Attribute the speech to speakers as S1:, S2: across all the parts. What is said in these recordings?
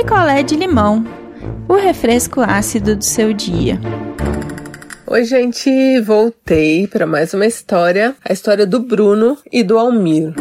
S1: picolé de limão, o refresco ácido do seu dia.
S2: Oi, gente, voltei para mais uma história, a história do Bruno e do Almir.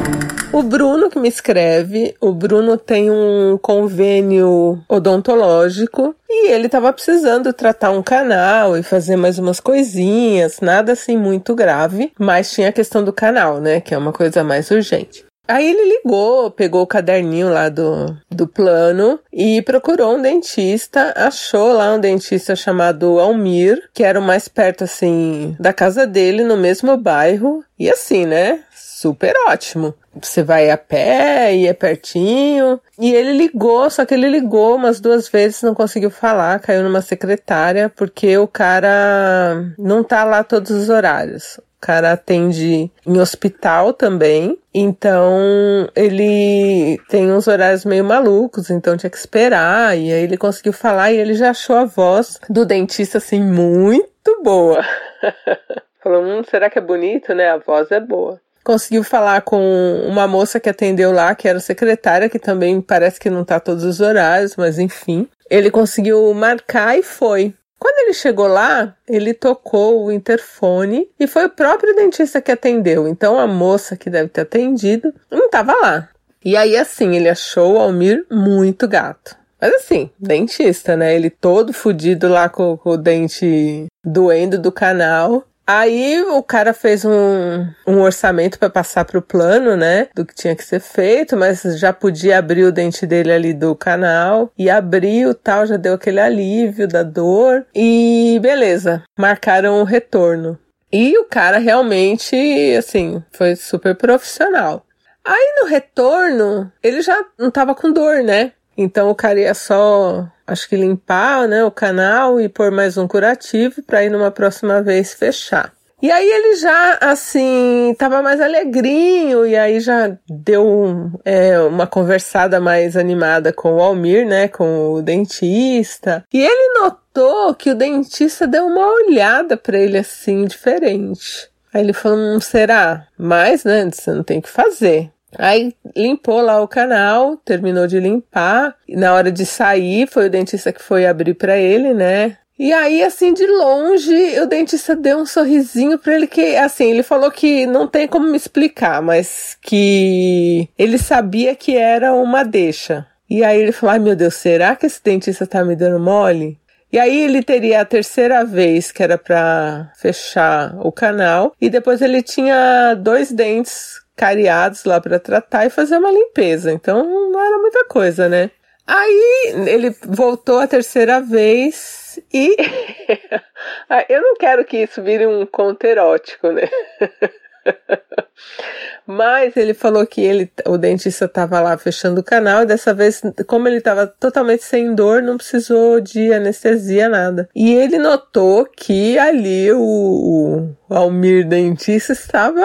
S2: O Bruno que me escreve, o Bruno tem um convênio odontológico e ele estava precisando tratar um canal e fazer mais umas coisinhas, nada assim muito grave, mas tinha a questão do canal, né, que é uma coisa mais urgente. Aí ele ligou, pegou o caderninho lá do, do plano e procurou um dentista. Achou lá um dentista chamado Almir, que era o mais perto, assim, da casa dele, no mesmo bairro. E assim, né? Super ótimo. Você vai a pé e é pertinho. E ele ligou, só que ele ligou umas duas vezes, não conseguiu falar, caiu numa secretária, porque o cara não tá lá todos os horários cara atende em hospital também, então ele tem uns horários meio malucos, então tinha que esperar, e aí ele conseguiu falar e ele já achou a voz do dentista assim muito boa. Falou, hum, será que é bonito, né? A voz é boa conseguiu falar com uma moça que atendeu lá, que era secretária, que também parece que não tá todos os horários, mas enfim. Ele conseguiu marcar e foi. Quando ele chegou lá, ele tocou o interfone e foi o próprio dentista que atendeu. Então a moça que deve ter atendido não estava lá. E aí, assim, ele achou o Almir muito gato. Mas assim, dentista, né? Ele todo fudido lá com, com o dente doendo do canal. Aí o cara fez um, um orçamento para passar pro plano, né? Do que tinha que ser feito, mas já podia abrir o dente dele ali do canal. E abriu tal, já deu aquele alívio da dor. E beleza, marcaram o retorno. E o cara realmente, assim, foi super profissional. Aí no retorno, ele já não tava com dor, né? Então o cara ia só, acho que limpar, né, o canal e pôr mais um curativo para ir numa próxima vez fechar. E aí ele já, assim, tava mais alegrinho, e aí já deu é, uma conversada mais animada com o Almir, né, com o dentista. E ele notou que o dentista deu uma olhada para ele, assim, diferente. Aí ele falou, não hum, será? Mas, né, você não tem que fazer. Aí limpou lá o canal, terminou de limpar. E na hora de sair, foi o dentista que foi abrir para ele, né? E aí, assim, de longe, o dentista deu um sorrisinho para ele que, assim, ele falou que não tem como me explicar, mas que ele sabia que era uma deixa. E aí ele falou: ai meu Deus, será que esse dentista tá me dando mole? E aí ele teria a terceira vez que era para fechar o canal e depois ele tinha dois dentes cariados lá para tratar e fazer uma limpeza. Então não era muita coisa, né? Aí ele voltou a terceira vez e eu não quero que isso vire um conto erótico, né? Mas ele falou que ele, o dentista estava lá fechando o canal e dessa vez, como ele estava totalmente sem dor, não precisou de anestesia, nada. E ele notou que ali o, o Almir dentista estava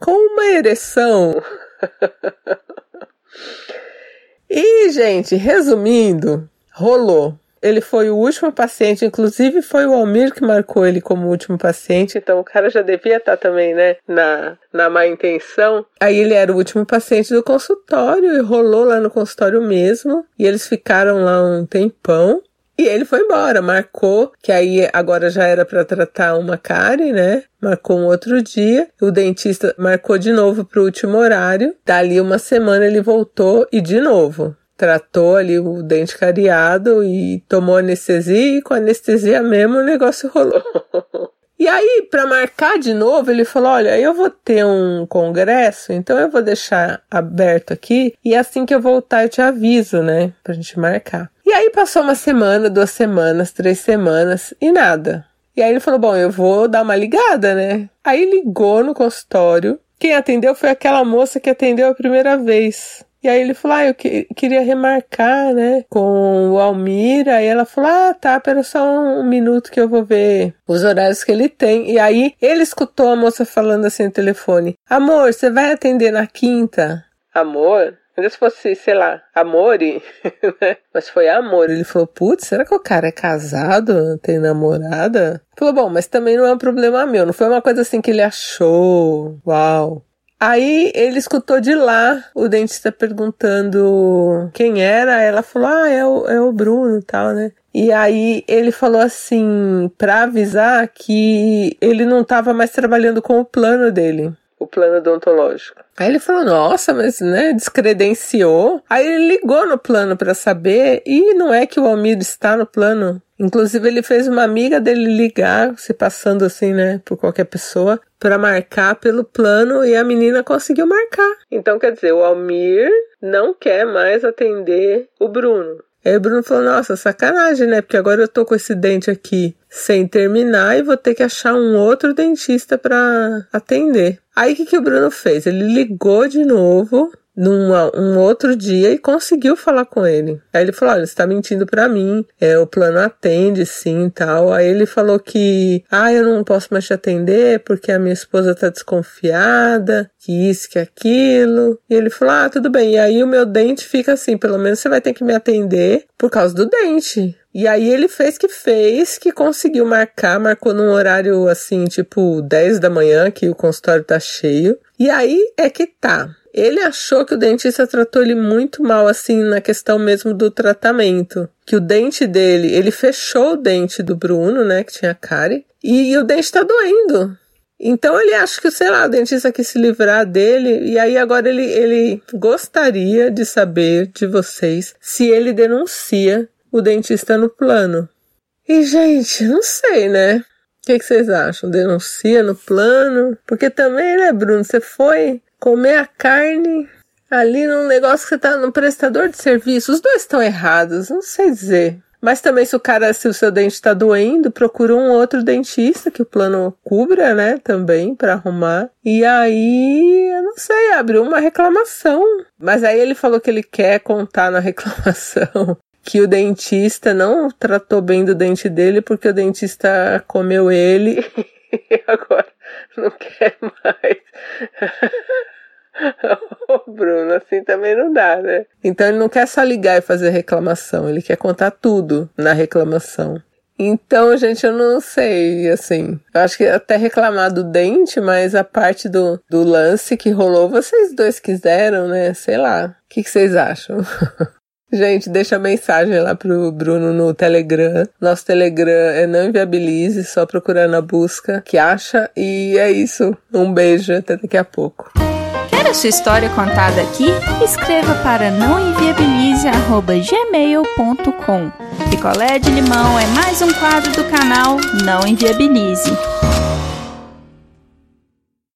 S2: com uma ereção. e, gente, resumindo, rolou ele foi o último paciente, inclusive foi o Almir que marcou ele como último paciente, então o cara já devia estar também, né, na, na má intenção. Aí ele era o último paciente do consultório e rolou lá no consultório mesmo, e eles ficaram lá um tempão. E ele foi embora, marcou, que aí agora já era para tratar uma cárie, né? Marcou um outro dia. O dentista marcou de novo para o último horário. Dali uma semana ele voltou e de novo tratou ali o dente cariado e tomou anestesia e com anestesia mesmo o negócio rolou. E aí, para marcar de novo, ele falou: Olha, eu vou ter um congresso, então eu vou deixar aberto aqui e assim que eu voltar eu te aviso, né? Pra gente marcar. E aí passou uma semana, duas semanas, três semanas e nada. E aí ele falou: Bom, eu vou dar uma ligada, né? Aí ligou no consultório. Quem atendeu foi aquela moça que atendeu a primeira vez. E aí ele falou: Ah, eu que, queria remarcar, né, com o Almir. Aí ela falou: Ah, tá, pera só um minuto que eu vou ver os horários que ele tem. E aí ele escutou a moça falando assim no telefone: Amor, você vai atender na quinta? Amor? Ainda se fosse, sei lá, Amore, né? Mas foi amor. Ele falou, putz, será que o cara é casado? Tem namorada? Falou, bom, mas também não é um problema meu. Não foi uma coisa assim que ele achou. Uau. Aí ele escutou de lá o dentista perguntando quem era. Ela falou: Ah, é o, é o Bruno e tal, né? E aí ele falou assim, para avisar que ele não estava mais trabalhando com o plano dele, o plano odontológico. Aí ele falou: "Nossa, mas né, descredenciou". Aí ele ligou no plano para saber e não é que o Almir está no plano. Inclusive ele fez uma amiga dele ligar, se passando assim, né, por qualquer pessoa, para marcar pelo plano e a menina conseguiu marcar. Então quer dizer, o Almir não quer mais atender o Bruno. Aí o Bruno falou: Nossa, sacanagem, né? Porque agora eu tô com esse dente aqui sem terminar e vou ter que achar um outro dentista para atender. Aí o que, que o Bruno fez? Ele ligou de novo num um outro dia e conseguiu falar com ele. Aí ele falou: Olha, você tá mentindo para mim, é, o plano atende sim tal. Aí ele falou que, ah, eu não posso mais te atender porque a minha esposa tá desconfiada, que isso, que aquilo. E ele falou: Ah, tudo bem. E aí o meu dente fica assim, pelo menos você vai ter que me atender por causa do dente. E aí ele fez que fez, que conseguiu marcar, marcou num horário assim, tipo 10 da manhã, que o consultório tá cheio. E aí é que tá. Ele achou que o dentista tratou ele muito mal, assim, na questão mesmo do tratamento. Que o dente dele, ele fechou o dente do Bruno, né, que tinha cárie, e, o dente tá doendo. Então ele acha que, sei lá, o dentista quis se livrar dele, e aí agora ele, ele gostaria de saber de vocês se ele denuncia o dentista no plano. E, gente, não sei, né? O que, que vocês acham? Denuncia no plano? Porque também, né, Bruno, você foi comer a carne ali num negócio que você tá no prestador de serviço. Os dois estão errados, não sei dizer. Mas também se o cara, se o seu dente está doendo, procura um outro dentista que o plano cubra, né, também para arrumar. E aí, eu não sei, abriu uma reclamação. Mas aí ele falou que ele quer contar na reclamação que o dentista não tratou bem do dente dele porque o dentista comeu ele e agora não quer mais. Ô, Bruno, assim também não dá, né? Então ele não quer só ligar e fazer reclamação, ele quer contar tudo na reclamação. Então, gente, eu não sei, assim. Eu acho que até reclamar do dente, mas a parte do, do lance que rolou, vocês dois quiseram, né? Sei lá. O que, que vocês acham? Gente, deixa a mensagem lá pro Bruno no Telegram. Nosso Telegram é não inviabilize, só procurar na busca que acha. E é isso. Um beijo, até daqui a pouco.
S1: Quer a sua história contada aqui? Escreva para nãoenviabilize.gmail.com Picolé de limão é mais um quadro do canal Não Enviabilize.